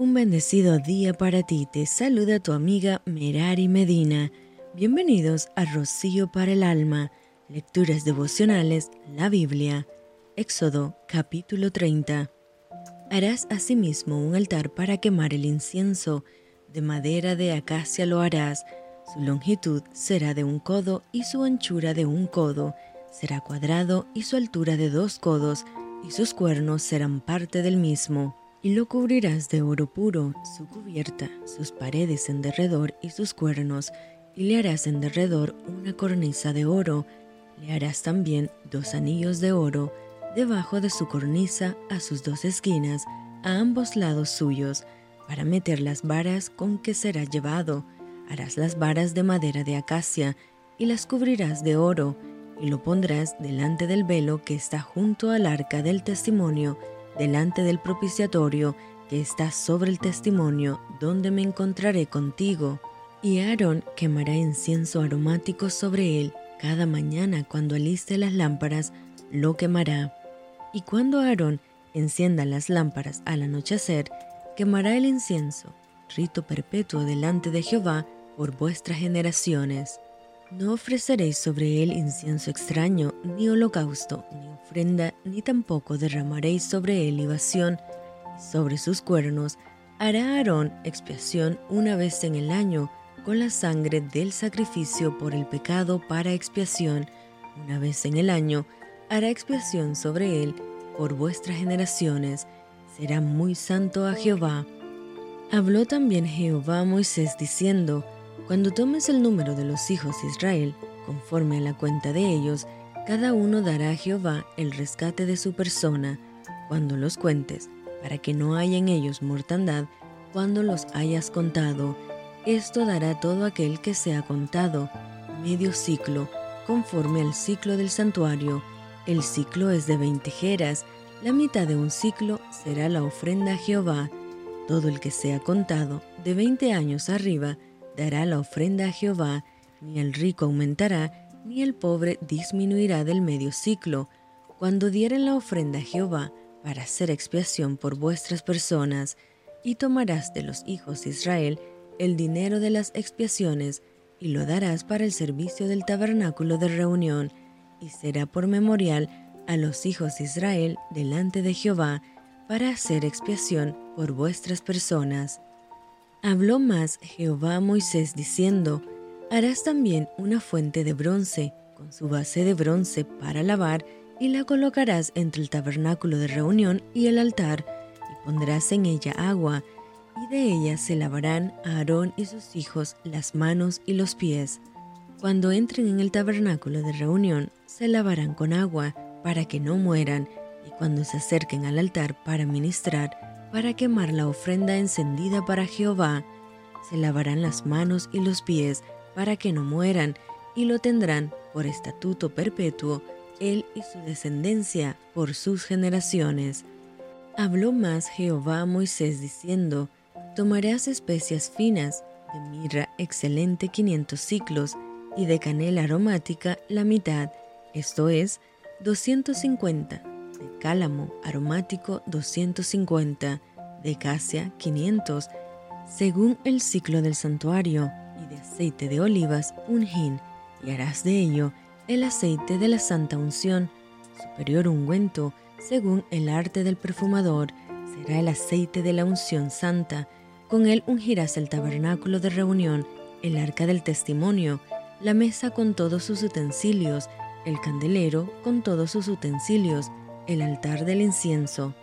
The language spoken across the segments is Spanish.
Un bendecido día para ti. Te saluda tu amiga Merari Medina. Bienvenidos a Rocío para el Alma. Lecturas devocionales, la Biblia. Éxodo capítulo 30. Harás asimismo un altar para quemar el incienso. De madera de acacia lo harás. Su longitud será de un codo y su anchura de un codo. Será cuadrado y su altura de dos codos y sus cuernos serán parte del mismo y lo cubrirás de oro puro, su cubierta, sus paredes en derredor y sus cuernos, y le harás en derredor una cornisa de oro, le harás también dos anillos de oro, debajo de su cornisa a sus dos esquinas, a ambos lados suyos, para meter las varas con que será llevado. Harás las varas de madera de acacia, y las cubrirás de oro, y lo pondrás delante del velo que está junto al arca del testimonio, delante del propiciatorio que está sobre el testimonio, donde me encontraré contigo. Y Aarón quemará incienso aromático sobre él cada mañana cuando aliste las lámparas, lo quemará. Y cuando Aarón encienda las lámparas al anochecer, quemará el incienso, rito perpetuo delante de Jehová por vuestras generaciones. No ofreceréis sobre él incienso extraño, ni holocausto, ni ofrenda, ni tampoco derramaréis sobre él libación. Sobre sus cuernos hará Aarón expiación una vez en el año con la sangre del sacrificio por el pecado para expiación. Una vez en el año hará expiación sobre él por vuestras generaciones. Será muy santo a Jehová. Habló también Jehová a Moisés diciendo, cuando tomes el número de los hijos de Israel, conforme a la cuenta de ellos, cada uno dará a Jehová el rescate de su persona, cuando los cuentes, para que no haya en ellos mortandad, cuando los hayas contado. Esto dará todo aquel que sea contado, medio ciclo, conforme al ciclo del santuario. El ciclo es de veinte jeras, la mitad de un ciclo será la ofrenda a Jehová. Todo el que sea contado, de veinte años arriba, dará la ofrenda a Jehová, ni el rico aumentará, ni el pobre disminuirá del medio ciclo, cuando dieren la ofrenda a Jehová para hacer expiación por vuestras personas, y tomarás de los hijos de Israel el dinero de las expiaciones, y lo darás para el servicio del tabernáculo de reunión, y será por memorial a los hijos de Israel delante de Jehová, para hacer expiación por vuestras personas. Habló más Jehová a Moisés diciendo, Harás también una fuente de bronce, con su base de bronce para lavar, y la colocarás entre el tabernáculo de reunión y el altar, y pondrás en ella agua, y de ella se lavarán Aarón y sus hijos las manos y los pies. Cuando entren en el tabernáculo de reunión, se lavarán con agua, para que no mueran, y cuando se acerquen al altar para ministrar, para quemar la ofrenda encendida para Jehová. Se lavarán las manos y los pies para que no mueran, y lo tendrán por estatuto perpetuo, él y su descendencia por sus generaciones. Habló más Jehová a Moisés diciendo, Tomarás especias finas, de mirra excelente quinientos ciclos, y de canela aromática la mitad, esto es, doscientos cincuenta de cálamo aromático 250, de casia 500, según el ciclo del santuario, aceite de olivas un y harás de ello el aceite de la santa unción, superior ungüento, según el arte del perfumador, será el aceite de la unción santa, con él ungirás el tabernáculo de reunión, el arca del testimonio, la mesa con todos sus utensilios, el candelero con todos sus utensilios, el altar del incienso,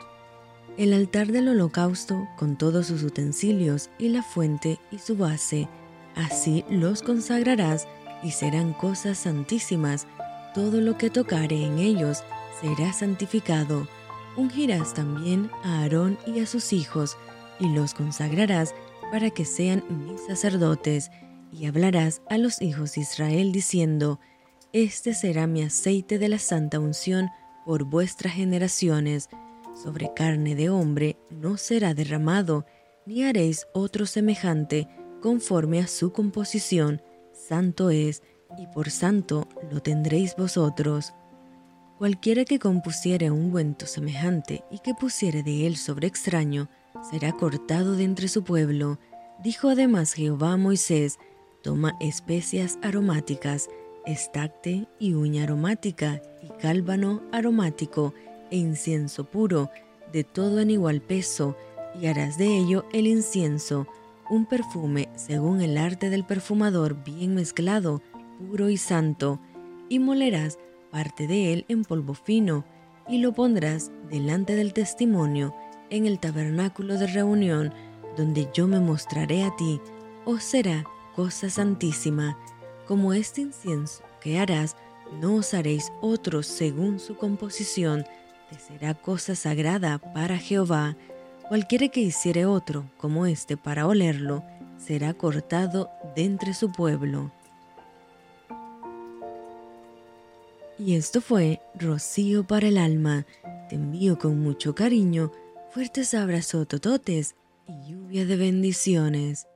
el altar del holocausto con todos sus utensilios y la fuente y su base. Así los consagrarás y serán cosas santísimas. Todo lo que tocare en ellos será santificado. Ungirás también a Aarón y a sus hijos y los consagrarás para que sean mis sacerdotes. Y hablarás a los hijos de Israel diciendo, Este será mi aceite de la santa unción por vuestras generaciones. Sobre carne de hombre no será derramado, ni haréis otro semejante conforme a su composición. Santo es, y por santo lo tendréis vosotros. Cualquiera que compusiere ungüento semejante y que pusiere de él sobre extraño, será cortado de entre su pueblo. Dijo además Jehová a Moisés, toma especias aromáticas, estacte y uña aromática, y cálbano aromático, e incienso puro, de todo en igual peso, y harás de ello el incienso, un perfume según el arte del perfumador bien mezclado, puro y santo, y molerás parte de él en polvo fino, y lo pondrás delante del testimonio en el tabernáculo de reunión, donde yo me mostraré a ti, os será cosa santísima, como este incienso que harás, no os haréis otro según su composición, te será cosa sagrada para Jehová, Cualquiera que hiciere otro como este para olerlo, será cortado de entre su pueblo. Y esto fue Rocío para el alma. Te envío con mucho cariño, fuertes abrazos tototes y lluvia de bendiciones.